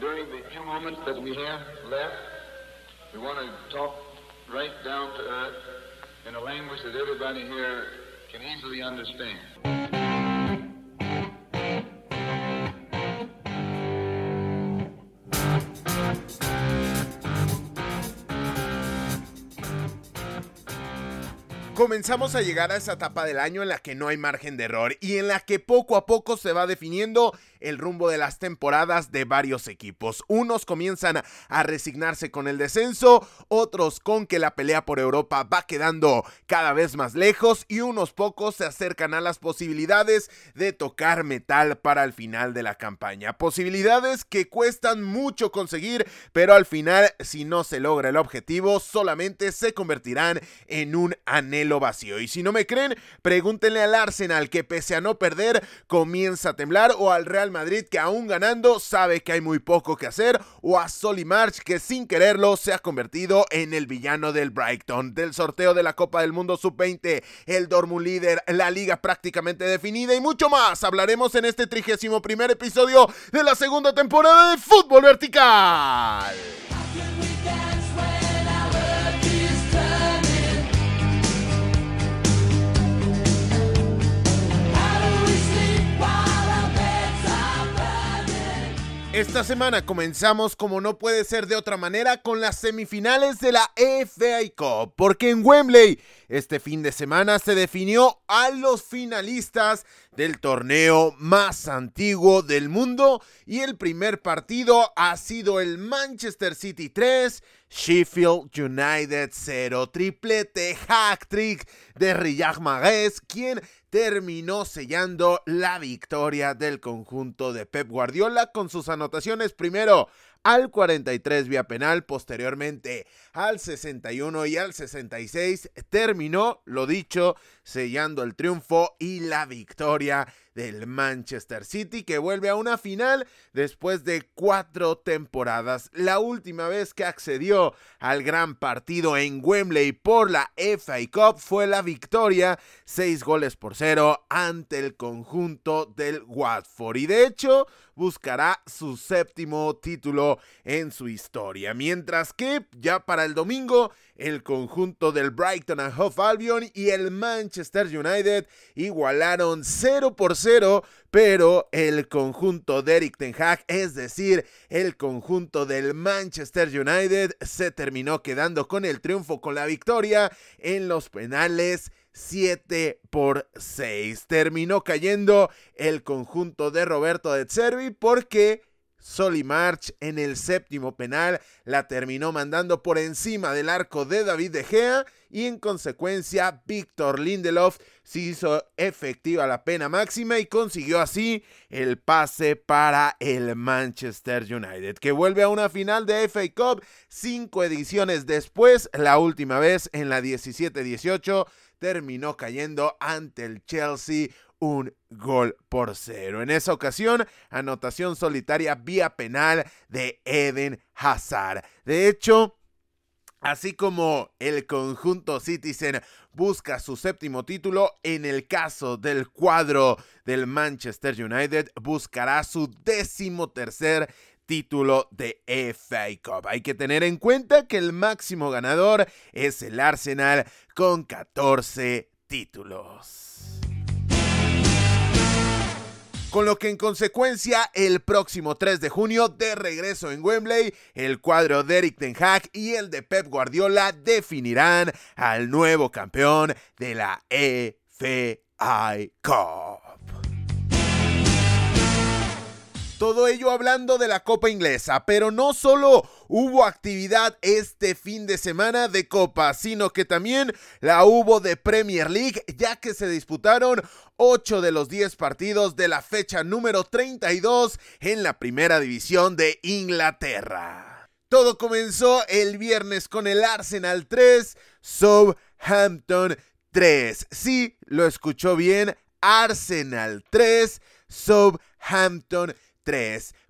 during the few moments that we have left, we want to talk right down to earth in a language that everybody here can easily understand. Comenzamos a llegar a esa etapa del año en la que no hay margen de error y en la que poco a poco se va definiendo el rumbo de las temporadas de varios equipos. Unos comienzan a resignarse con el descenso, otros con que la pelea por Europa va quedando cada vez más lejos y unos pocos se acercan a las posibilidades de tocar metal para el final de la campaña. Posibilidades que cuestan mucho conseguir, pero al final si no se logra el objetivo solamente se convertirán en un anhelo vacío. Y si no me creen, pregúntenle al Arsenal que pese a no perder comienza a temblar o al Real Madrid que aún ganando sabe que hay muy poco que hacer o a Solly March que sin quererlo se ha convertido en el villano del Brighton, del sorteo de la Copa del Mundo Sub-20, el Dortmund líder, la liga prácticamente definida y mucho más. Hablaremos en este trigésimo primer episodio de la segunda temporada de Fútbol Vertical. Esta semana comenzamos como no puede ser de otra manera con las semifinales de la FA Cup, porque en Wembley este fin de semana se definió a los finalistas del torneo más antiguo del mundo. Y el primer partido ha sido el Manchester City 3, Sheffield United 0, triplete hack trick de Riyad Mahrez, quien terminó sellando la victoria del conjunto de Pep Guardiola con sus anotaciones. Primero al 43 vía penal, posteriormente al 61 y al 66 terminó, lo dicho, sellando el triunfo y la victoria del Manchester City que vuelve a una final después de cuatro temporadas. La última vez que accedió al gran partido en Wembley por la FA Cup fue la victoria seis goles por cero ante el conjunto del Watford y de hecho buscará su séptimo título en su historia. Mientras que ya para el domingo el conjunto del Brighton and Hove Albion y el Manchester United igualaron 0 por 0, pero el conjunto de Eric Ten Hag, es decir, el conjunto del Manchester United, se terminó quedando con el triunfo, con la victoria en los penales 7 por 6. Terminó cayendo el conjunto de Roberto de Cervi porque Soli March en el séptimo penal la terminó mandando por encima del arco de David De Gea y en consecuencia Víctor Lindelof se hizo efectiva la pena máxima y consiguió así el pase para el Manchester United que vuelve a una final de FA Cup cinco ediciones después, la última vez en la 17-18 terminó cayendo ante el Chelsea un gol por cero. En esa ocasión, anotación solitaria vía penal de Eden Hazard. De hecho, Así como el conjunto Citizen busca su séptimo título, en el caso del cuadro del Manchester United buscará su décimo tercer título de FA Cup. Hay que tener en cuenta que el máximo ganador es el Arsenal con 14 títulos con lo que en consecuencia el próximo 3 de junio de regreso en Wembley, el cuadro de Eric Ten Hag y el de Pep Guardiola definirán al nuevo campeón de la FA Cup. Todo ello hablando de la Copa Inglesa, pero no solo hubo actividad este fin de semana de Copa, sino que también la hubo de Premier League, ya que se disputaron 8 de los 10 partidos de la fecha número 32 en la primera división de Inglaterra. Todo comenzó el viernes con el Arsenal 3, Southampton 3. Sí, lo escuchó bien, Arsenal 3, Southampton 3.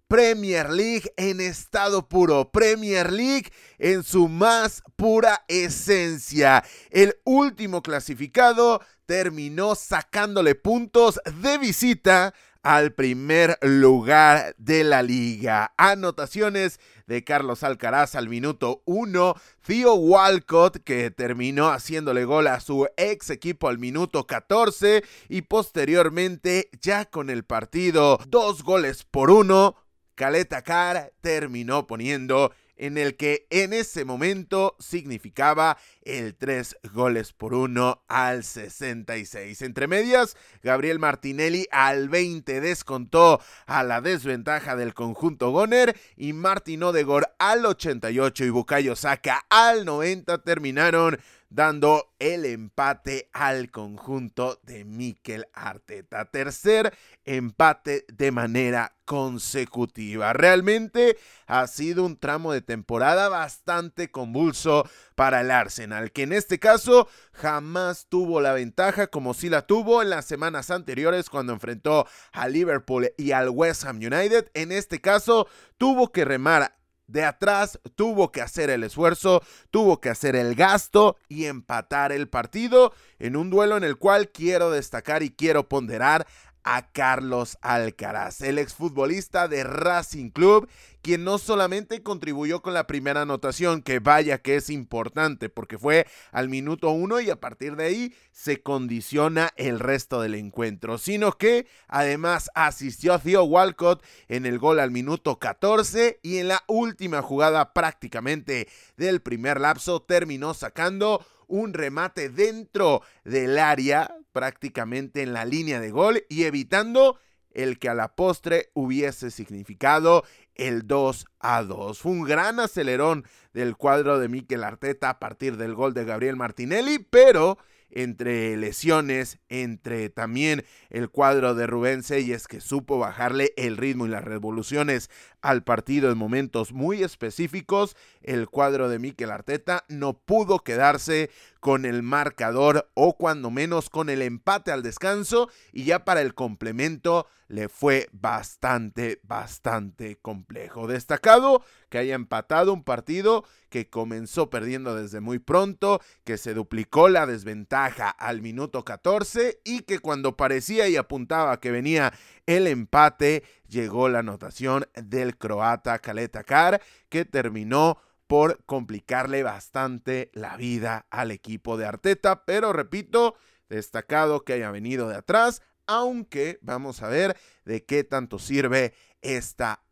Premier League en estado puro, Premier League en su más pura esencia. El último clasificado terminó sacándole puntos de visita al primer lugar de la liga. Anotaciones de Carlos Alcaraz al minuto 1. Theo Walcott que terminó haciéndole gol a su ex equipo al minuto 14 y posteriormente ya con el partido dos goles por uno. Caleta Car terminó poniendo en el que en ese momento significaba el 3 goles por 1 al 66. Entre medias, Gabriel Martinelli al 20 descontó a la desventaja del conjunto Goner y Martín Odegor al 88 y Bukayo Saka al 90 terminaron dando el empate al conjunto de Mikel Arteta. Tercer empate de manera consecutiva. Realmente ha sido un tramo de temporada bastante convulso para el Arsenal, que en este caso jamás tuvo la ventaja como si la tuvo en las semanas anteriores cuando enfrentó a Liverpool y al West Ham United. En este caso tuvo que remar de atrás tuvo que hacer el esfuerzo, tuvo que hacer el gasto y empatar el partido en un duelo en el cual quiero destacar y quiero ponderar a Carlos Alcaraz, el exfutbolista de Racing Club, quien no solamente contribuyó con la primera anotación, que vaya que es importante porque fue al minuto uno y a partir de ahí se condiciona el resto del encuentro, sino que además asistió a Theo Walcott en el gol al minuto 14 y en la última jugada prácticamente del primer lapso terminó sacando un remate dentro del área, prácticamente en la línea de gol y evitando el que a la postre hubiese significado el 2 a 2. Fue un gran acelerón del cuadro de Mikel Arteta a partir del gol de Gabriel Martinelli, pero entre lesiones, entre también el cuadro de Rubén es que supo bajarle el ritmo y las revoluciones al partido en momentos muy específicos, el cuadro de Mikel Arteta no pudo quedarse con el marcador o cuando menos con el empate al descanso y ya para el complemento le fue bastante, bastante complejo. Destacado que haya empatado un partido que comenzó perdiendo desde muy pronto, que se duplicó la desventaja al minuto 14 y que cuando parecía y apuntaba que venía el empate, llegó la anotación del croata Kaleta Kar, que terminó por complicarle bastante la vida al equipo de Arteta, pero repito, destacado que haya venido de atrás, aunque vamos a ver de qué tanto sirve esta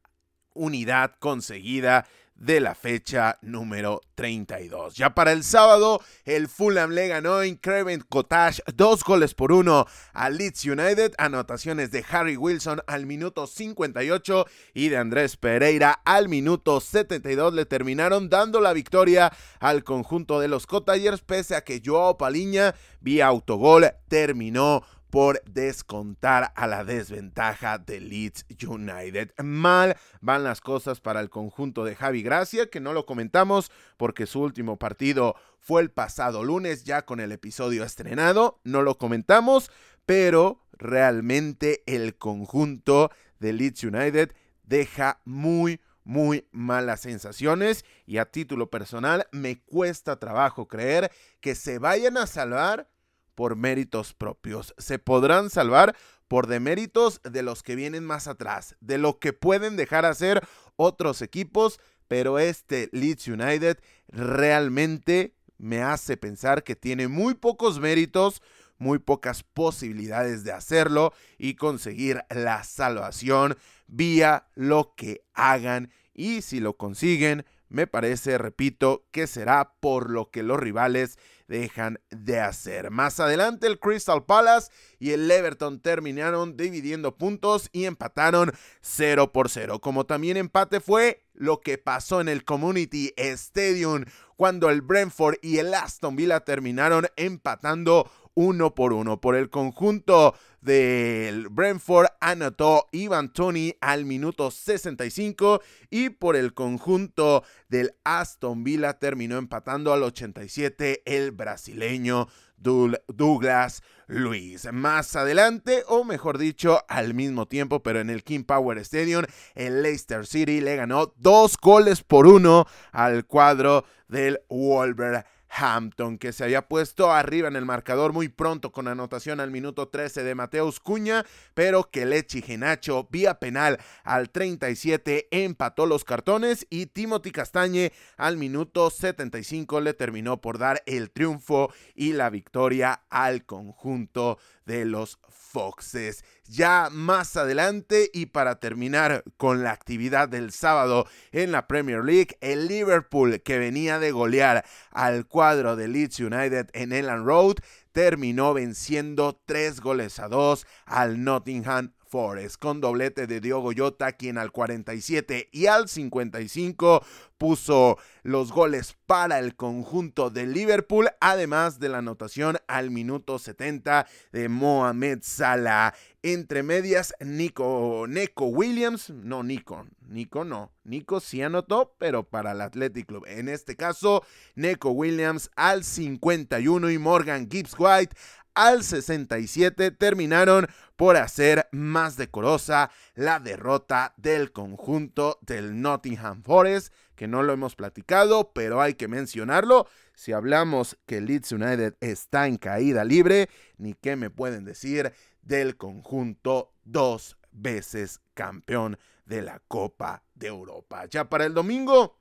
unidad conseguida de la fecha número 32. Ya para el sábado, el Fulham le ganó en Craven Cottage dos goles por uno a Leeds United. Anotaciones de Harry Wilson al minuto 58 y de Andrés Pereira al minuto 72 le terminaron dando la victoria al conjunto de los Cottagers, pese a que Joao Paliña, vía autogol, terminó por descontar a la desventaja de Leeds United. Mal van las cosas para el conjunto de Javi Gracia, que no lo comentamos porque su último partido fue el pasado lunes, ya con el episodio estrenado, no lo comentamos, pero realmente el conjunto de Leeds United deja muy, muy malas sensaciones y a título personal me cuesta trabajo creer que se vayan a salvar por méritos propios. Se podrán salvar por deméritos de los que vienen más atrás, de lo que pueden dejar hacer otros equipos, pero este Leeds United realmente me hace pensar que tiene muy pocos méritos, muy pocas posibilidades de hacerlo y conseguir la salvación vía lo que hagan y si lo consiguen, me parece, repito, que será por lo que los rivales dejan de hacer. Más adelante el Crystal Palace y el Everton terminaron dividiendo puntos y empataron 0 por 0. Como también empate fue lo que pasó en el Community Stadium cuando el Brentford y el Aston Villa terminaron empatando uno por uno. Por el conjunto del Brentford anotó Ivan Tony al minuto 65 y por el conjunto del Aston Villa terminó empatando al 87 el brasileño Douglas Luis. Más adelante, o mejor dicho, al mismo tiempo, pero en el King Power Stadium, el Leicester City le ganó dos goles por uno al cuadro del Wolverhampton. Hampton, que se había puesto arriba en el marcador muy pronto con anotación al minuto 13 de Mateus Cuña, pero que Lechi Genacho, vía penal al 37, empató los cartones y Timothy Castañe al minuto 75 le terminó por dar el triunfo y la victoria al conjunto de los Foxes. Ya más adelante y para terminar con la actividad del sábado en la Premier League, el Liverpool que venía de golear al cuadro de Leeds United en Elland Road terminó venciendo tres goles a dos al Nottingham Forest con doblete de Diogo Jota quien al 47 y al 55 puso los goles para el conjunto de Liverpool, además de la anotación al minuto 70 de Mohamed Salah. Entre medias, Nico, Nico Williams, no Nico, Nico no, Nico sí anotó, pero para el Athletic Club. En este caso, Nico Williams al 51 y Morgan Gibbs White al 67 terminaron por hacer más decorosa la derrota del conjunto del Nottingham Forest, que no lo hemos platicado, pero hay que mencionarlo. Si hablamos que Leeds United está en caída libre, ni qué me pueden decir del conjunto dos veces campeón de la Copa de Europa. Ya para el domingo,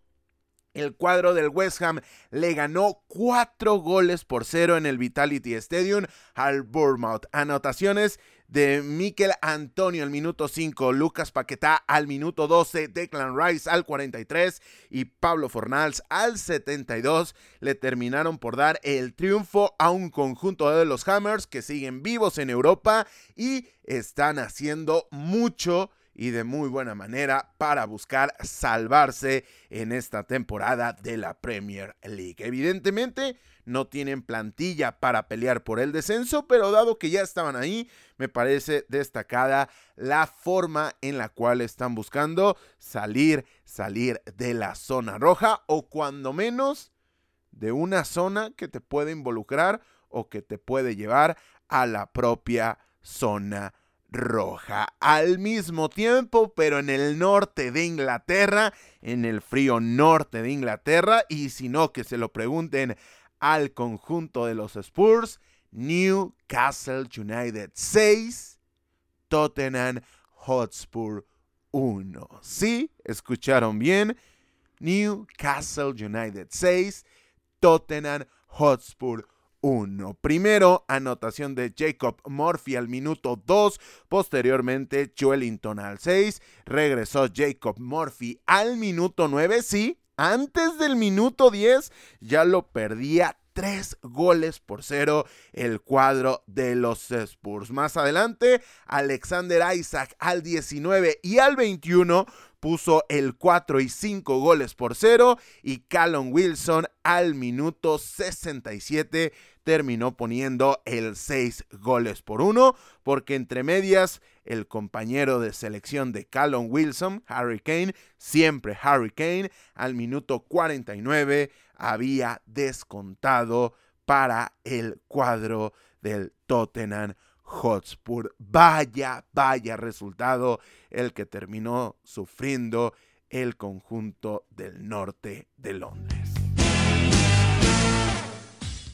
el cuadro del West Ham le ganó cuatro goles por cero en el Vitality Stadium al Bournemouth. Anotaciones de Mikel Antonio al minuto 5, Lucas Paquetá al minuto 12, Declan Rice al 43 y Pablo Fornals al 72 le terminaron por dar el triunfo a un conjunto de los Hammers que siguen vivos en Europa y están haciendo mucho y de muy buena manera para buscar salvarse en esta temporada de la Premier League. Evidentemente no tienen plantilla para pelear por el descenso, pero dado que ya estaban ahí, me parece destacada la forma en la cual están buscando salir, salir de la zona roja o cuando menos de una zona que te puede involucrar o que te puede llevar a la propia zona roja. Al mismo tiempo, pero en el norte de Inglaterra, en el frío norte de Inglaterra, y si no, que se lo pregunten al conjunto de los Spurs, Newcastle United 6, Tottenham Hotspur 1. Sí, escucharon bien. Newcastle United 6, Tottenham Hotspur 1. Primero, anotación de Jacob Murphy al minuto 2. Posteriormente, Joelinton al 6. Regresó Jacob Murphy al minuto 9. Sí, antes del minuto 10 ya lo perdía tres goles por cero el cuadro de los Spurs. Más adelante, Alexander Isaac al 19 y al 21 puso el 4 y 5 goles por cero y Callum Wilson al minuto 67 terminó poniendo el 6 goles por 1 porque entre medias el compañero de selección de Callum Wilson, Harry Kane, siempre Harry Kane, al minuto 49 había descontado para el cuadro del Tottenham Hotspur. Vaya, vaya resultado el que terminó sufriendo el conjunto del norte de Londres.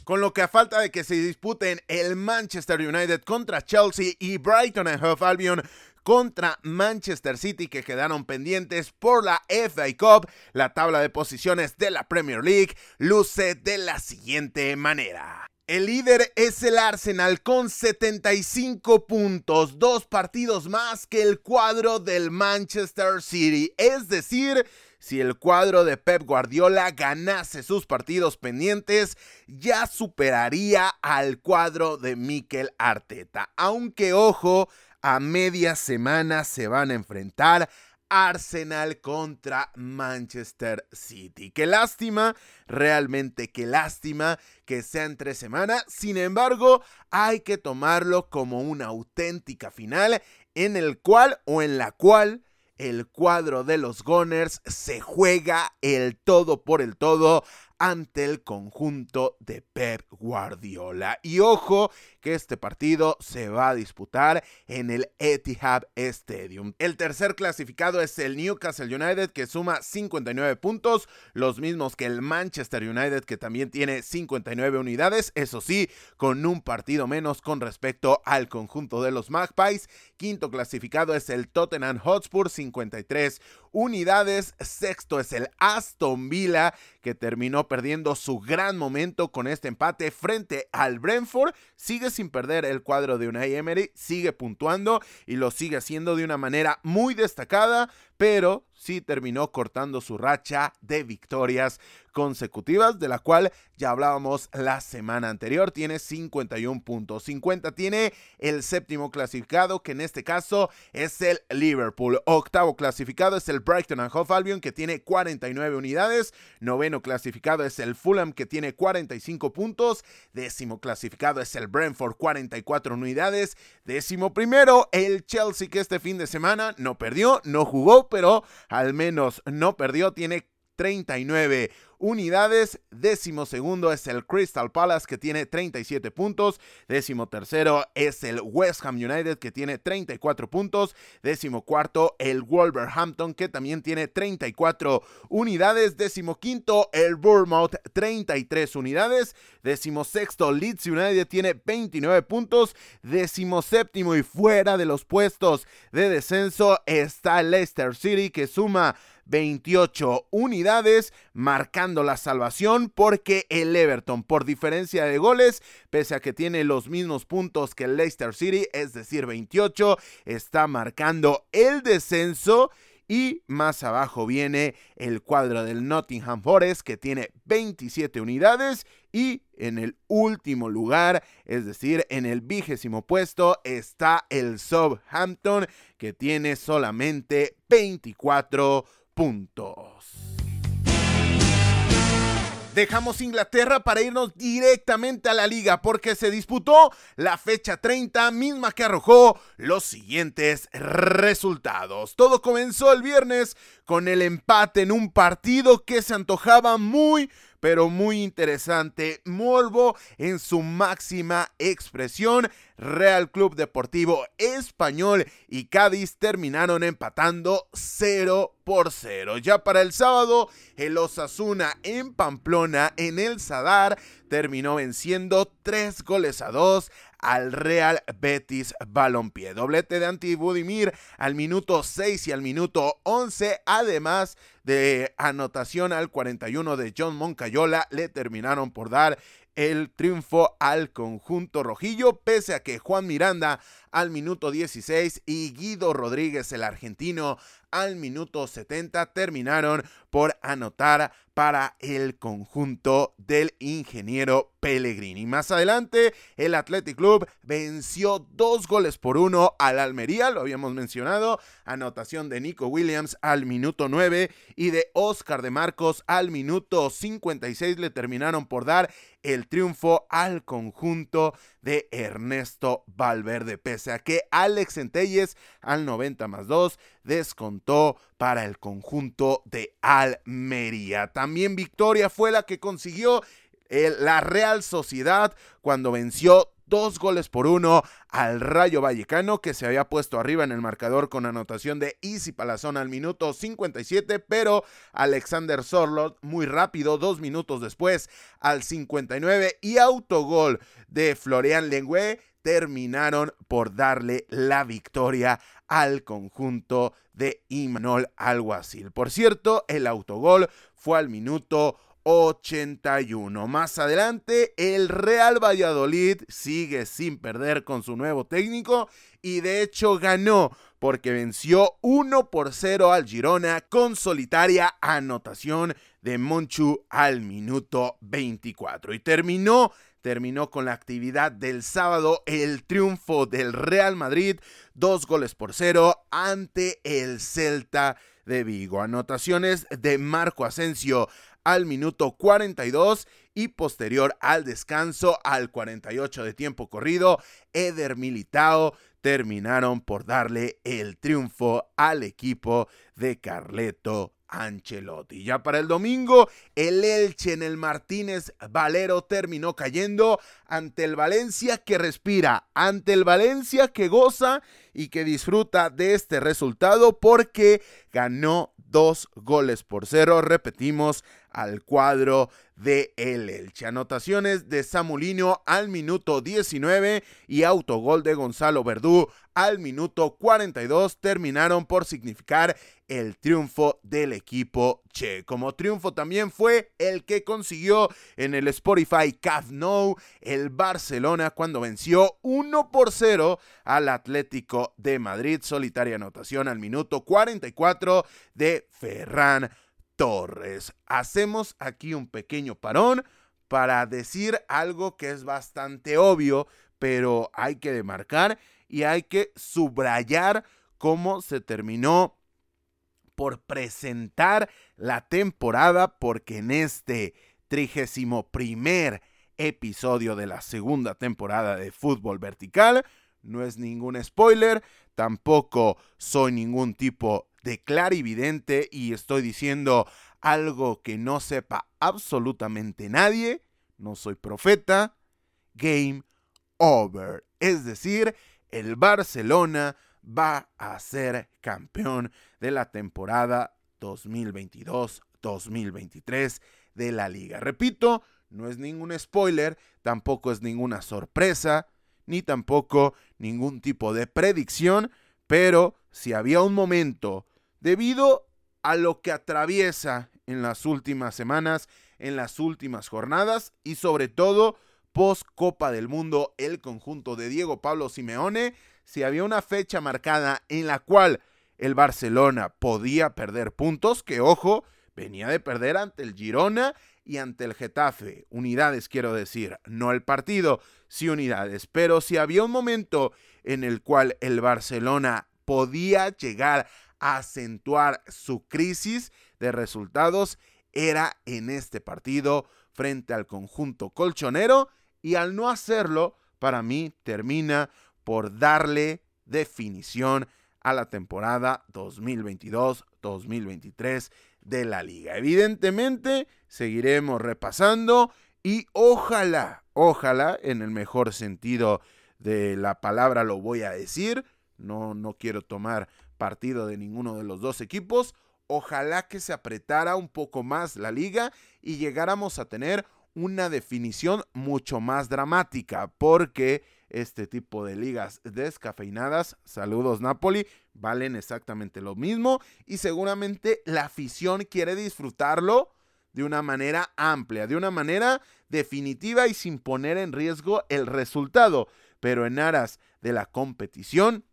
Con lo que a falta de que se disputen el Manchester United contra Chelsea y Brighton and Hove Albion contra Manchester City que quedaron pendientes por la FA Cup, la tabla de posiciones de la Premier League luce de la siguiente manera. El líder es el Arsenal con 75 puntos, dos partidos más que el cuadro del Manchester City. Es decir, si el cuadro de Pep Guardiola ganase sus partidos pendientes, ya superaría al cuadro de Mikel Arteta. Aunque ojo, a media semana se van a enfrentar Arsenal contra Manchester City. Qué lástima, realmente qué lástima que sea entre semana. Sin embargo, hay que tomarlo como una auténtica final en el cual o en la cual el cuadro de los Gunners se juega el todo por el todo ante el conjunto de Pep Guardiola. Y ojo que este partido se va a disputar en el Etihad Stadium. El tercer clasificado es el Newcastle United que suma 59 puntos, los mismos que el Manchester United que también tiene 59 unidades, eso sí, con un partido menos con respecto al conjunto de los Magpies. Quinto clasificado es el Tottenham Hotspur, 53 unidades. Sexto es el Aston Villa que terminó perdiendo su gran momento con este empate frente al Brentford. Sigue sin perder el cuadro de Unai Emery, sigue puntuando y lo sigue haciendo de una manera muy destacada, pero sí terminó cortando su racha de victorias consecutivas, de la cual ya hablábamos la semana anterior. Tiene 51 puntos. 50 tiene el séptimo clasificado, que en este caso es el Liverpool. Octavo clasificado es el Brighton and Hove Albion, que tiene 49 unidades. Noveno clasificado es el Fulham, que tiene 45 puntos. Décimo clasificado es el Brentford, 44 unidades. Décimo primero, el Chelsea, que este fin de semana no perdió, no jugó, pero al menos no perdió. Tiene 39 unidades. Décimo segundo es el Crystal Palace que tiene 37 puntos. Décimo tercero es el West Ham United que tiene 34 puntos. Décimo cuarto el Wolverhampton que también tiene 34 unidades. Décimo quinto el Bournemouth 33 unidades. Décimo sexto Leeds United tiene 29 puntos. Décimo séptimo y fuera de los puestos de descenso está Leicester City que suma 28 unidades, marcando la salvación porque el Everton, por diferencia de goles, pese a que tiene los mismos puntos que el Leicester City, es decir, 28, está marcando el descenso. Y más abajo viene el cuadro del Nottingham Forest que tiene 27 unidades y en el último lugar, es decir, en el vigésimo puesto está el Southampton que tiene solamente 24 Dejamos Inglaterra para irnos directamente a la liga porque se disputó la fecha 30 misma que arrojó los siguientes resultados. Todo comenzó el viernes con el empate en un partido que se antojaba muy pero muy interesante. Morbo en su máxima expresión. Real Club Deportivo Español y Cádiz terminaron empatando 0 por 0. Ya para el sábado, el Osasuna en Pamplona, en el Sadar, terminó venciendo 3 goles a 2 al Real Betis Balompié. Doblete de Anti Budimir al minuto 6 y al minuto 11, además de anotación al 41 de John Moncayola, le terminaron por dar el triunfo al conjunto rojillo, pese a que Juan Miranda al minuto 16 y Guido Rodríguez, el argentino, al minuto 70 terminaron por anotar para el conjunto del ingeniero Pellegrini. Más adelante, el Athletic Club venció dos goles por uno al Almería, lo habíamos mencionado, anotación de Nico Williams al minuto 9 y de Oscar de Marcos al minuto 56 le terminaron por dar el triunfo al conjunto de Ernesto Valverde, pese a que Alex Centelles al 90 más 2 descontó para el conjunto de Almería. También victoria fue la que consiguió la Real Sociedad cuando venció dos goles por uno al Rayo Vallecano que se había puesto arriba en el marcador con anotación de Easy Palazón al minuto 57, pero Alexander Sorlot muy rápido, dos minutos después al 59 y autogol de Florian Lengüe terminaron por darle la victoria al conjunto de Imanol Alguacil. Por cierto, el autogol fue al minuto 81. Más adelante, el Real Valladolid sigue sin perder con su nuevo técnico y de hecho ganó porque venció 1 por 0 al Girona con solitaria anotación de Monchu al minuto 24 y terminó terminó con la actividad del sábado el triunfo del Real Madrid, dos goles por cero ante el Celta de Vigo. Anotaciones de Marco Asensio al minuto 42 y posterior al descanso al 48 de tiempo corrido, Eder Militao terminaron por darle el triunfo al equipo de Carleto Ancelotti. Ya para el domingo, el Elche en el Martínez Valero terminó cayendo ante el Valencia que respira, ante el Valencia que goza y que disfruta de este resultado porque ganó dos goles por cero. Repetimos al cuadro de el Elche. Anotaciones de Samulinho al minuto 19 y autogol de Gonzalo Verdú al minuto 42 terminaron por significar el triunfo del equipo Como triunfo también fue el que consiguió en el Spotify Camp el Barcelona cuando venció 1 por 0 al Atlético de Madrid. Solitaria anotación al minuto 44 de Ferran Torres. Hacemos aquí un pequeño parón para decir algo que es bastante obvio, pero hay que demarcar y hay que subrayar cómo se terminó por presentar la temporada, porque en este trigésimo primer episodio de la segunda temporada de Fútbol Vertical, no es ningún spoiler, tampoco soy ningún tipo de clarividente y estoy diciendo algo que no sepa absolutamente nadie, no soy profeta, game over. Es decir, el Barcelona va a ser campeón de la temporada 2022-2023 de la liga. Repito, no es ningún spoiler, tampoco es ninguna sorpresa, ni tampoco ningún tipo de predicción, pero si había un momento, debido a lo que atraviesa en las últimas semanas, en las últimas jornadas y sobre todo post Copa del Mundo el conjunto de Diego Pablo Simeone, si había una fecha marcada en la cual el Barcelona podía perder puntos, que ojo, venía de perder ante el Girona y ante el Getafe. Unidades quiero decir, no el partido, sí unidades. Pero si había un momento en el cual el Barcelona podía llegar a acentuar su crisis de resultados, era en este partido frente al conjunto colchonero y al no hacerlo, para mí termina por darle definición a la temporada 2022-2023 de la liga. Evidentemente, seguiremos repasando y ojalá, ojalá, en el mejor sentido de la palabra lo voy a decir, no, no quiero tomar partido de ninguno de los dos equipos, ojalá que se apretara un poco más la liga y llegáramos a tener una definición mucho más dramática, porque este tipo de ligas descafeinadas, saludos Napoli, valen exactamente lo mismo y seguramente la afición quiere disfrutarlo de una manera amplia, de una manera definitiva y sin poner en riesgo el resultado. Pero en aras de la competición,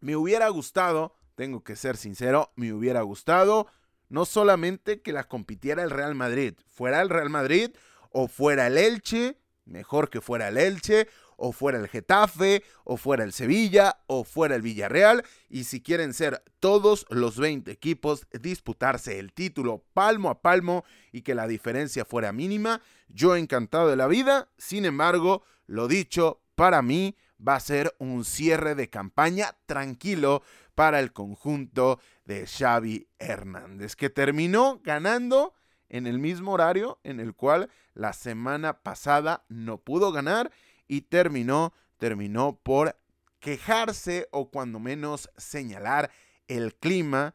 me hubiera gustado, tengo que ser sincero, me hubiera gustado no solamente que la compitiera el Real Madrid, fuera el Real Madrid o fuera el Elche, mejor que fuera el Elche, o fuera el Getafe, o fuera el Sevilla, o fuera el Villarreal, y si quieren ser todos los 20 equipos, disputarse el título palmo a palmo y que la diferencia fuera mínima, yo encantado de la vida, sin embargo, lo dicho, para mí va a ser un cierre de campaña tranquilo para el conjunto de Xavi Hernández, que terminó ganando en el mismo horario en el cual la semana pasada no pudo ganar y terminó, terminó por quejarse o cuando menos señalar el clima,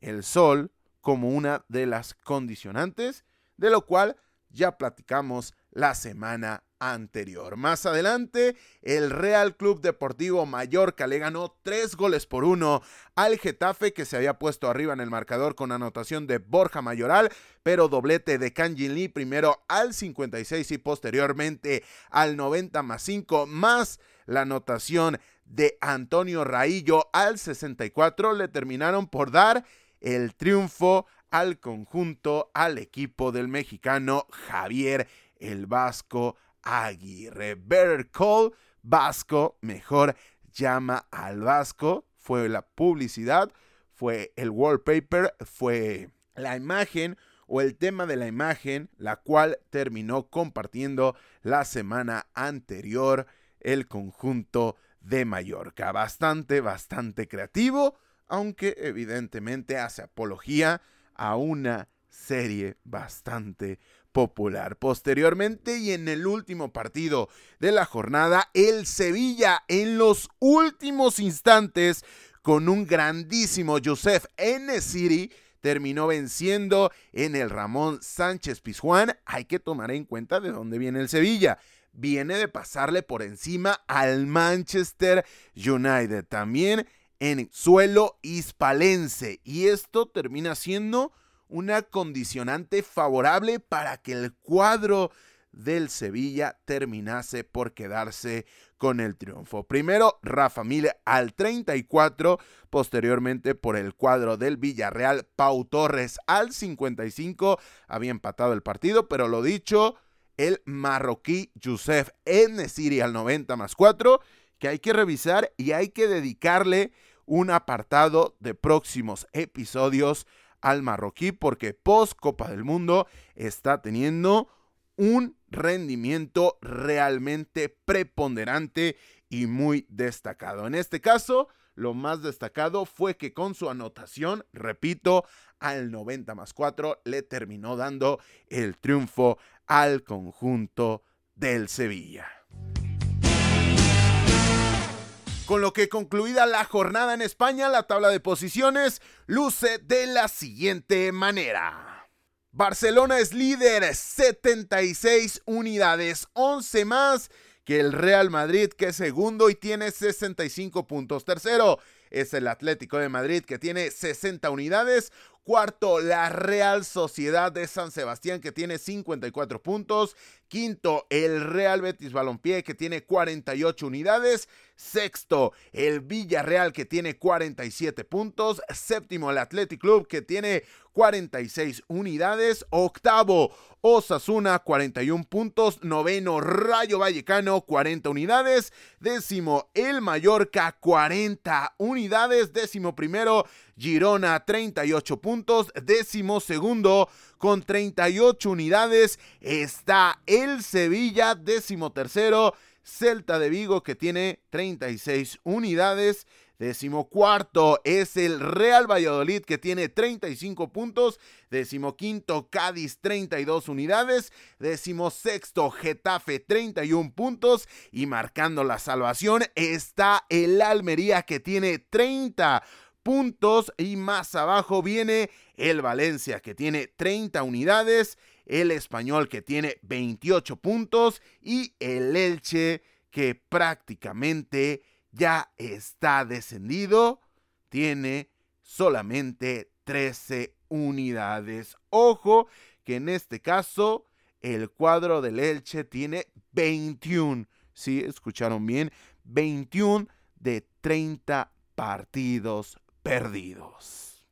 el sol, como una de las condicionantes, de lo cual ya platicamos la semana anterior. Más adelante, el Real Club Deportivo Mallorca le ganó tres goles por uno al Getafe que se había puesto arriba en el marcador con anotación de Borja Mayoral, pero doblete de Kanjin Lee primero al 56 y posteriormente al 90 más 5 más la anotación de Antonio Raillo al 64 le terminaron por dar el triunfo al conjunto, al equipo del mexicano Javier el Vasco Aguirre. Better Call Vasco, mejor llama al Vasco. Fue la publicidad, fue el wallpaper, fue la imagen o el tema de la imagen, la cual terminó compartiendo la semana anterior el conjunto de Mallorca. Bastante, bastante creativo, aunque evidentemente hace apología a una serie bastante popular. Posteriormente y en el último partido de la jornada, el Sevilla en los últimos instantes con un grandísimo Joseph City terminó venciendo en el Ramón Sánchez Pizjuán. Hay que tomar en cuenta de dónde viene el Sevilla. Viene de pasarle por encima al Manchester United. También en suelo hispalense. Y esto termina siendo una condicionante favorable para que el cuadro del Sevilla terminase por quedarse con el triunfo. Primero Rafa Mil al 34, posteriormente por el cuadro del Villarreal Pau Torres al 55, había empatado el partido, pero lo dicho, el marroquí Youssef Enesiri al 90 más 4, que hay que revisar y hay que dedicarle un apartado de próximos episodios al marroquí porque post Copa del Mundo está teniendo un rendimiento realmente preponderante y muy destacado. En este caso, lo más destacado fue que con su anotación, repito, al 90 más 4 le terminó dando el triunfo al conjunto del Sevilla. Con lo que concluida la jornada en España, la tabla de posiciones luce de la siguiente manera. Barcelona es líder, 76 unidades, 11 más que el Real Madrid, que es segundo y tiene 65 puntos. Tercero es el Atlético de Madrid, que tiene 60 unidades. Cuarto, la Real Sociedad de San Sebastián, que tiene 54 puntos. Quinto, el Real Betis Balompié, que tiene 48 unidades. Sexto, el Villarreal, que tiene 47 puntos. Séptimo, el Athletic Club, que tiene 46 unidades. Octavo, Osasuna, 41 puntos. Noveno, Rayo Vallecano, 40 unidades. Décimo, el Mallorca, 40 unidades. Décimo primero, Girona, 38 puntos. Décimo segundo, con 38 unidades, está el Sevilla, décimo tercero. Celta de Vigo que tiene 36 unidades. Décimo cuarto es el Real Valladolid que tiene 35 puntos. Décimo quinto Cádiz 32 unidades. Décimo sexto Getafe 31 puntos. Y marcando la salvación está el Almería que tiene 30 puntos. Y más abajo viene el Valencia que tiene 30 unidades. El Español que tiene 28 puntos. Y el Elche que prácticamente ya está descendido, tiene solamente 13 unidades. Ojo que en este caso el cuadro del Elche tiene 21. Si ¿sí? escucharon bien, 21 de 30 partidos perdidos.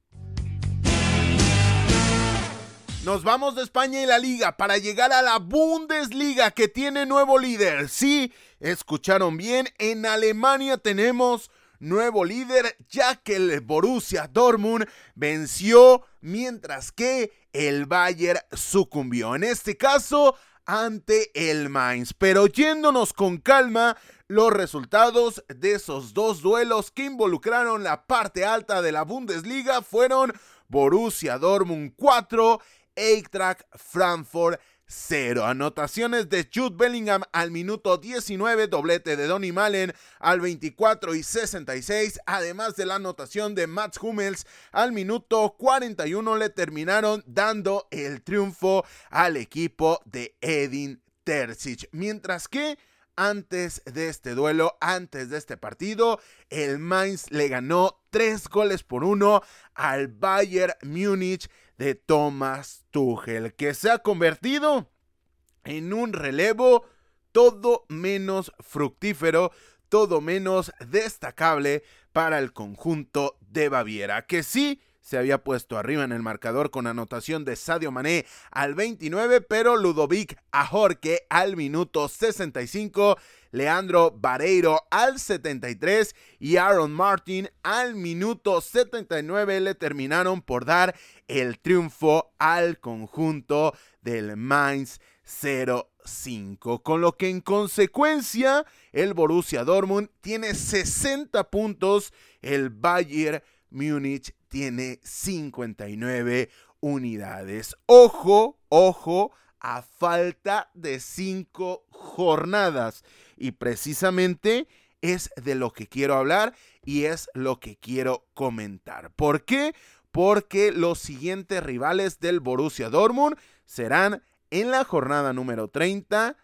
Nos vamos de España y la liga para llegar a la Bundesliga que tiene nuevo líder. Sí, escucharon bien, en Alemania tenemos nuevo líder ya que el Borussia Dortmund venció mientras que el Bayern sucumbió. En este caso ante el Mainz. Pero yéndonos con calma, los resultados de esos dos duelos que involucraron la parte alta de la Bundesliga fueron Borussia Dortmund 4, Eintracht Frankfurt 0. Anotaciones de Jude Bellingham al minuto 19, doblete de Donny Malen al 24 y 66, además de la anotación de Mats Hummels al minuto 41 le terminaron dando el triunfo al equipo de Edin Terzic, mientras que antes de este duelo, antes de este partido, el Mainz le ganó 3 goles por 1 al Bayern Múnich de Thomas Tuchel, que se ha convertido en un relevo todo menos fructífero, todo menos destacable para el conjunto de Baviera, que sí se había puesto arriba en el marcador con anotación de Sadio Mané al 29, pero Ludovic Ajorque al minuto 65 Leandro Vareiro al 73 y Aaron Martin al minuto 79 le terminaron por dar el triunfo al conjunto del Mainz 05. Con lo que en consecuencia el Borussia Dortmund tiene 60 puntos, el Bayern Múnich tiene 59 unidades. Ojo, ojo, a falta de cinco jornadas. Y precisamente es de lo que quiero hablar y es lo que quiero comentar. ¿Por qué? Porque los siguientes rivales del Borussia Dortmund serán en la jornada número 30,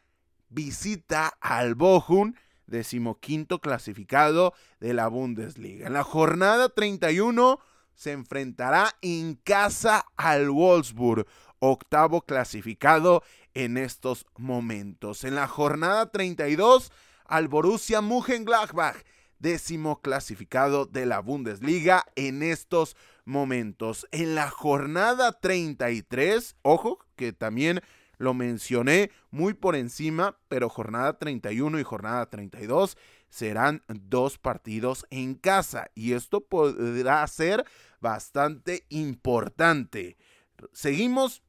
visita al Bochum, decimoquinto clasificado de la Bundesliga. En la jornada 31 se enfrentará en casa al Wolfsburg, octavo clasificado en estos momentos. En la jornada 32 al Borussia Mönchengladbach, décimo clasificado de la Bundesliga en estos momentos. En la jornada 33, ojo, que también lo mencioné muy por encima, pero jornada 31 y jornada 32 serán dos partidos en casa y esto podrá ser bastante importante. Seguimos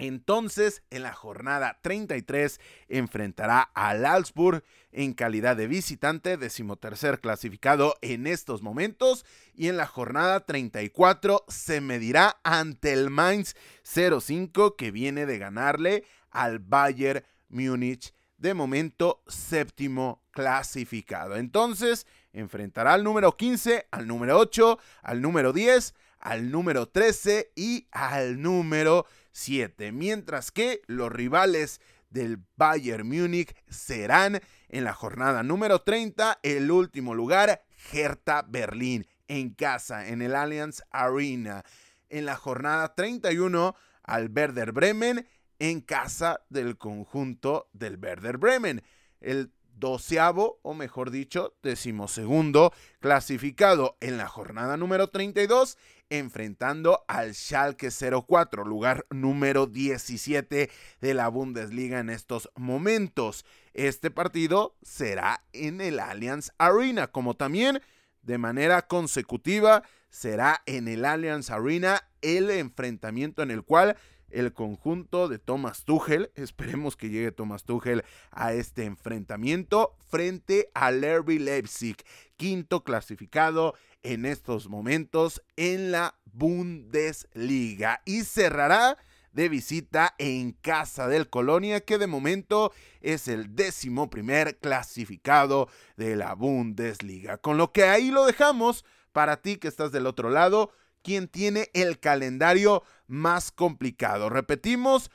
entonces, en la jornada 33 enfrentará al Augsburg en calidad de visitante, decimotercer clasificado en estos momentos. Y en la jornada 34 se medirá ante el Mainz 05 que viene de ganarle al Bayern Múnich, de momento séptimo clasificado. Entonces, enfrentará al número 15, al número 8, al número 10, al número 13 y al número 7, mientras que los rivales del Bayern Múnich serán en la jornada número 30 el último lugar Hertha Berlín en casa en el Allianz Arena. En la jornada 31 al Werder Bremen en casa del conjunto del Werder Bremen. El doceavo, o mejor dicho, decimosegundo clasificado en la jornada número 32 enfrentando al Schalke 04, lugar número 17 de la Bundesliga en estos momentos. Este partido será en el Allianz Arena, como también de manera consecutiva será en el Allianz Arena el enfrentamiento en el cual el conjunto de Thomas Tuchel, esperemos que llegue Thomas Tuchel a este enfrentamiento frente al RB Leipzig, quinto clasificado en estos momentos en la Bundesliga y cerrará de visita en casa del Colonia, que de momento es el décimo primer clasificado de la Bundesliga. Con lo que ahí lo dejamos para ti que estás del otro lado, quien tiene el calendario más complicado. Repetimos,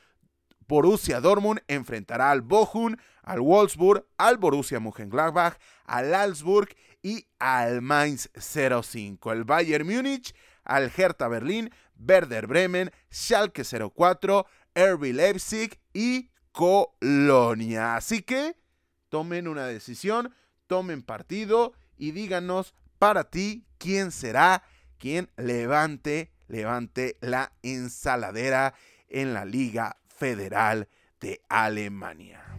Borussia Dortmund enfrentará al Bochum, al Wolfsburg, al Borussia Mönchengladbach, al Augsburg y al Mainz 05. El Bayern Múnich, al Hertha Berlín, Werder Bremen, Schalke 04, RB Leipzig y Colonia. Así que tomen una decisión, tomen partido y díganos para ti quién será quien levante, levante la ensaladera en la Liga Federal de Alemania.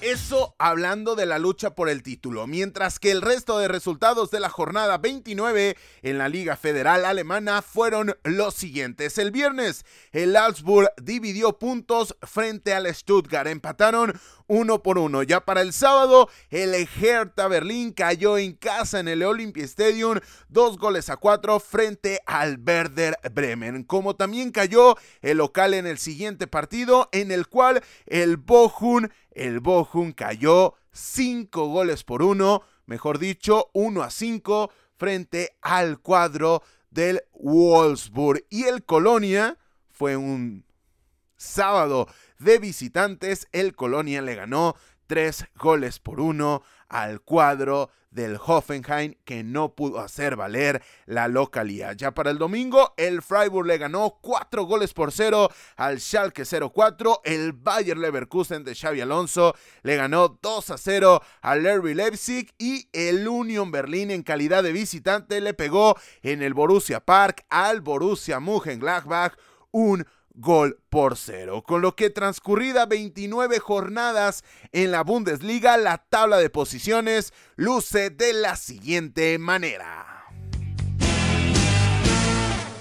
Eso hablando de la lucha por el título, mientras que el resto de resultados de la jornada 29 en la Liga Federal Alemana fueron los siguientes. El viernes, el Augsburg dividió puntos frente al Stuttgart, empataron uno por uno. Ya para el sábado, el Hertha Berlín cayó en casa en el Olympia Stadium, dos goles a cuatro frente al Werder Bremen. Como también cayó el local en el siguiente partido, en el cual el Bochum el Bochum cayó 5 goles por 1, mejor dicho, 1 a 5 frente al cuadro del Wolfsburg. Y el Colonia fue un sábado de visitantes. El Colonia le ganó 3 goles por 1 al cuadro del Hoffenheim que no pudo hacer valer la localidad. Ya para el domingo, el Freiburg le ganó 4 goles por 0 al Schalke 04. El Bayer Leverkusen de Xavi Alonso le ganó 2 a 0 al RB Leipzig y el Union Berlin en calidad de visitante le pegó en el Borussia Park al Borussia Mönchengladbach un gol por cero. Con lo que transcurrida 29 jornadas en la Bundesliga, la tabla de posiciones luce de la siguiente manera.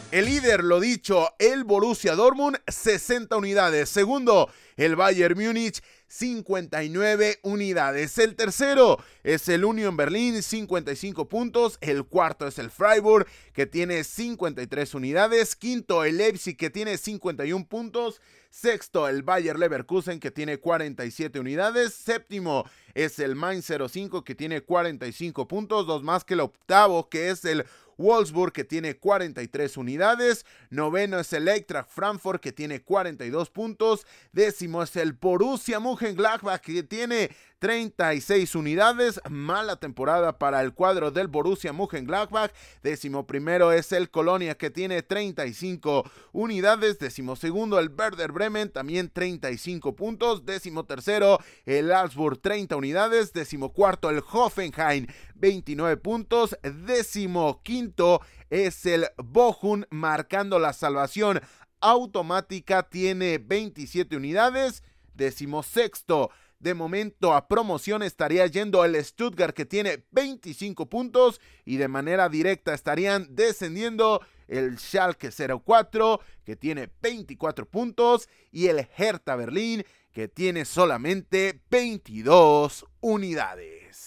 El líder, lo dicho, el Borussia Dortmund, 60 unidades. Segundo, el Bayern Múnich, 59 unidades. El tercero es el Union Berlin, 55 puntos. El cuarto es el Freiburg, que tiene 53 unidades. Quinto, el Leipzig, que tiene 51 puntos. Sexto, el Bayer Leverkusen, que tiene 47 unidades. Séptimo es el Mainz 05, que tiene 45 puntos. Dos más que el octavo, que es el Wolfsburg que tiene 43 unidades, noveno es el Frankfurt que tiene 42 puntos, décimo es el Borussia Mönchengladbach que tiene 36 unidades. Mala temporada para el cuadro del Borussia Mönchengladbach. Décimo primero es el Colonia que tiene 35 unidades. Décimo segundo el Werder Bremen también 35 puntos. Décimo tercero el Augsburg 30 unidades. Décimo cuarto el Hoffenheim 29 puntos. Décimo quinto es el Bochum marcando la salvación automática. Tiene 27 unidades. Décimo sexto de momento a promoción estaría yendo el Stuttgart que tiene 25 puntos y de manera directa estarían descendiendo el Schalke 04 que tiene 24 puntos y el Hertha Berlín que tiene solamente 22 unidades.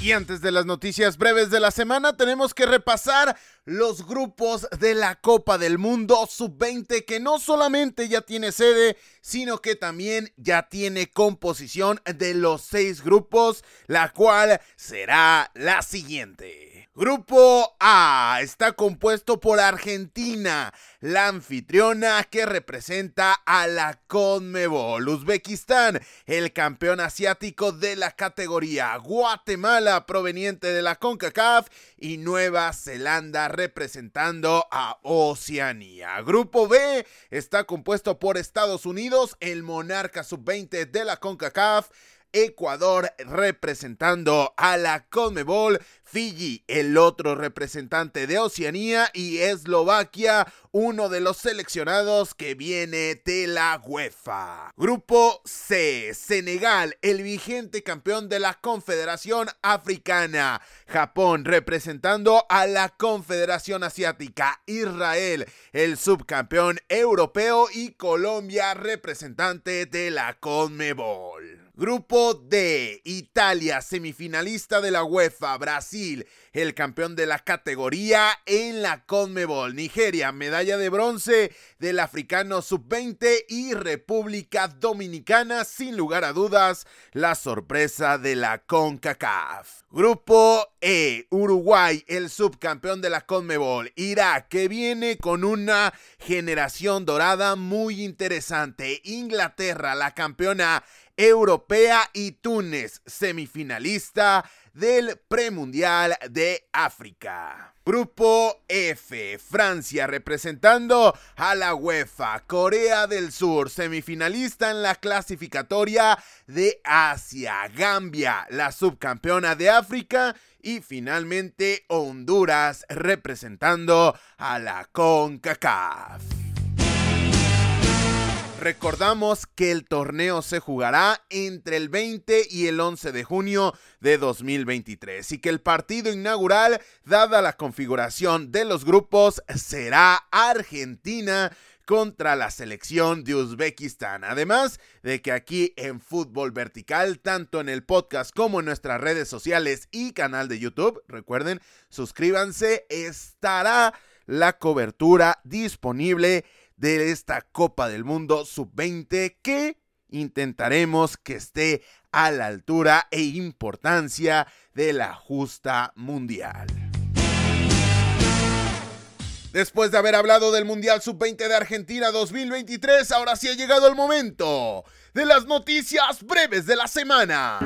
Y antes de las noticias breves de la semana, tenemos que repasar los grupos de la Copa del Mundo Sub-20, que no solamente ya tiene sede, sino que también ya tiene composición de los seis grupos, la cual será la siguiente. Grupo A está compuesto por Argentina, la anfitriona que representa a la Conmebol, Uzbekistán, el campeón asiático de la categoría, Guatemala proveniente de la CONCACAF y Nueva Zelanda representando a Oceanía. Grupo B está compuesto por Estados Unidos, el monarca sub-20 de la CONCACAF, Ecuador representando a la Conmebol, Fiji, el otro representante de Oceanía, y Eslovaquia, uno de los seleccionados que viene de la UEFA. Grupo C, Senegal, el vigente campeón de la Confederación Africana. Japón representando a la Confederación Asiática. Israel, el subcampeón europeo y Colombia representante de la Conmebol. Grupo D, Italia, semifinalista de la UEFA, Brasil, el campeón de la categoría en la Conmebol, Nigeria, medalla de bronce del africano sub-20 y República Dominicana, sin lugar a dudas, la sorpresa de la CONCACAF. Grupo E, Uruguay, el subcampeón de la Conmebol, Irak, que viene con una generación dorada muy interesante, Inglaterra, la campeona Europea y Túnez, semifinalista del Premundial de África. Grupo F, Francia representando a la UEFA, Corea del Sur, semifinalista en la clasificatoria de Asia, Gambia, la subcampeona de África y finalmente Honduras representando a la CONCACAF. Recordamos que el torneo se jugará entre el 20 y el 11 de junio de 2023 y que el partido inaugural, dada la configuración de los grupos, será Argentina contra la selección de Uzbekistán. Además de que aquí en Fútbol Vertical, tanto en el podcast como en nuestras redes sociales y canal de YouTube, recuerden, suscríbanse, estará la cobertura disponible de esta Copa del Mundo sub-20 que intentaremos que esté a la altura e importancia de la justa mundial. Después de haber hablado del Mundial Sub-20 de Argentina 2023, ahora sí ha llegado el momento de las noticias breves de la semana.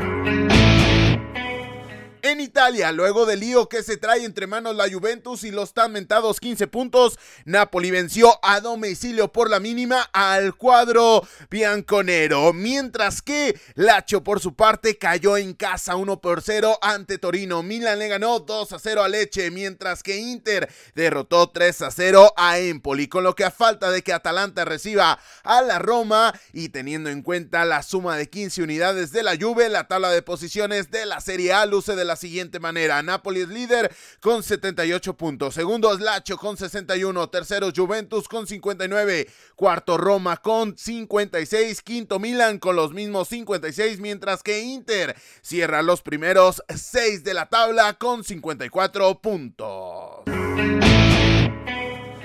En Italia, luego del lío que se trae entre manos la Juventus y los tan mentados 15 puntos, Napoli venció a domicilio por la mínima al cuadro bianconero, mientras que Lacho por su parte cayó en casa 1 por 0 ante Torino. Milan le ganó 2 a 0 a Leche, mientras que Inter derrotó 3 a 0 a Empoli, con lo que a falta de que Atalanta reciba a la Roma y teniendo en cuenta la suma de 15 unidades de la Juve, la tabla de posiciones de la Serie A luce de la la siguiente manera. Napoli es líder con 78 puntos. Segundo es Lacho con 61. Tercero Juventus con 59. Cuarto Roma con 56. Quinto Milan con los mismos 56. Mientras que Inter cierra los primeros 6 de la tabla con 54 puntos.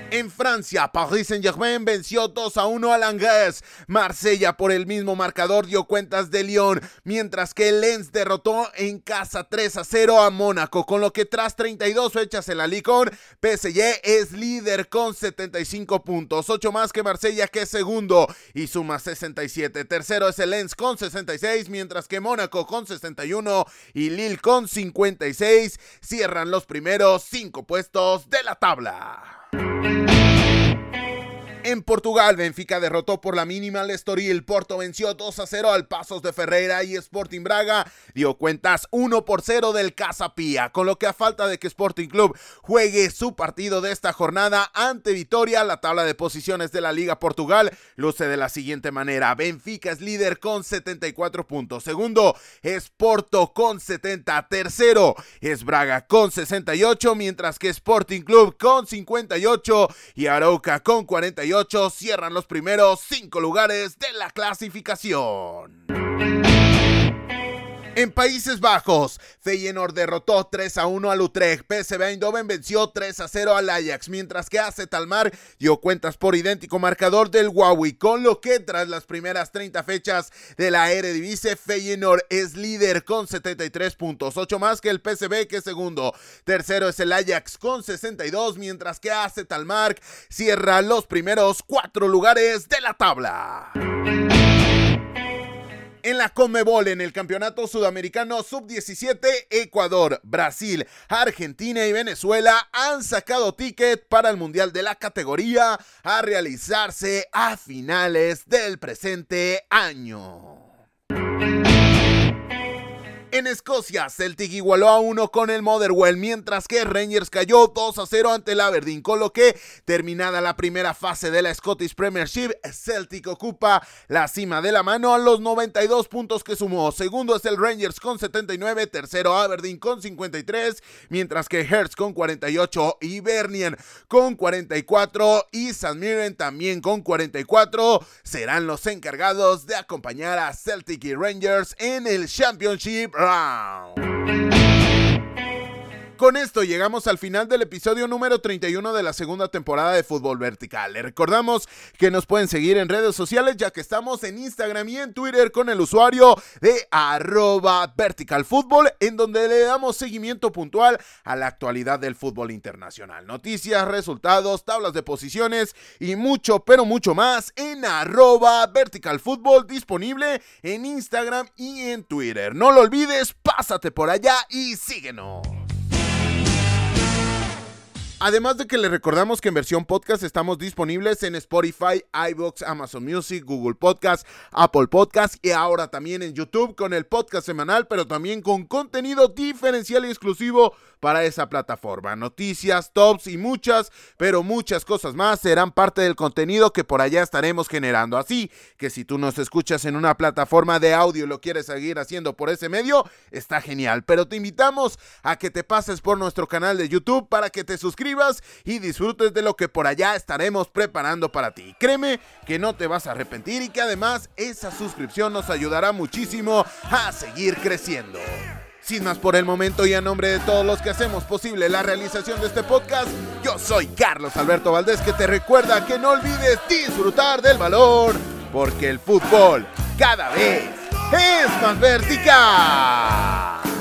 En Francia, Paris Saint-Germain venció 2 a 1 al Angers. Marsella por el mismo marcador dio cuentas de Lyon, mientras que Lens derrotó en casa 3 a 0 a Mónaco, con lo que tras 32 fechas en la Ligue PSG es líder con 75 puntos, 8 más que Marsella que es segundo y suma 67. Tercero es el Lens con 66, mientras que Mónaco con 61 y Lille con 56 cierran los primeros 5 puestos de la tabla. Música En Portugal, Benfica derrotó por la mínima al Estoril. Porto venció 2 a 0 al Pasos de Ferreira y Sporting Braga dio cuentas 1 por 0 del Casapía, con lo que a falta de que Sporting Club juegue su partido de esta jornada ante Vitoria, la tabla de posiciones de la Liga Portugal luce de la siguiente manera. Benfica es líder con 74 puntos. Segundo es Porto con 70. Tercero es Braga con 68, mientras que Sporting Club con 58 y Arauca con 48 cierran los primeros cinco lugares de la clasificación. En Países Bajos, Feyenoord derrotó 3 a 1 al Utrecht, PSV Eindhoven venció 3 a 0 al Ajax, mientras que AZ dio cuentas por idéntico marcador del Huawei, con lo que tras las primeras 30 fechas de la Eredivisie, Feyenoord es líder con 73 puntos, 8 más que el PSV que es segundo. Tercero es el Ajax con 62, mientras que AZ cierra los primeros cuatro lugares de la tabla en la Comebol en el Campeonato Sudamericano Sub-17, Ecuador, Brasil, Argentina y Venezuela han sacado ticket para el Mundial de la categoría a realizarse a finales del presente año. En Escocia, Celtic igualó a uno con el Motherwell, mientras que Rangers cayó 2 a 0 ante el Aberdeen, con lo que, terminada la primera fase de la Scottish Premiership, Celtic ocupa la cima de la mano a los 92 puntos que sumó. Segundo es el Rangers con 79, tercero Aberdeen con 53, mientras que Hertz con 48 y Bernian con 44 y San Mirren también con 44 serán los encargados de acompañar a Celtic y Rangers en el Championship around. Con esto llegamos al final del episodio número 31 de la segunda temporada de Fútbol Vertical. Le recordamos que nos pueden seguir en redes sociales ya que estamos en Instagram y en Twitter con el usuario de arroba verticalfútbol en donde le damos seguimiento puntual a la actualidad del fútbol internacional. Noticias, resultados, tablas de posiciones y mucho, pero mucho más en arroba verticalfútbol disponible en Instagram y en Twitter. No lo olvides, pásate por allá y síguenos. Además de que le recordamos que en versión podcast estamos disponibles en Spotify, iBox, Amazon Music, Google Podcast, Apple Podcast y ahora también en YouTube con el podcast semanal, pero también con contenido diferencial y exclusivo para esa plataforma. Noticias, tops y muchas, pero muchas cosas más serán parte del contenido que por allá estaremos generando. Así que si tú nos escuchas en una plataforma de audio y lo quieres seguir haciendo por ese medio, está genial. Pero te invitamos a que te pases por nuestro canal de YouTube para que te y disfrutes de lo que por allá estaremos preparando para ti. Créeme que no te vas a arrepentir y que además esa suscripción nos ayudará muchísimo a seguir creciendo. Sin más por el momento y a nombre de todos los que hacemos posible la realización de este podcast, yo soy Carlos Alberto Valdés que te recuerda que no olvides disfrutar del valor, porque el fútbol cada vez es más vertical.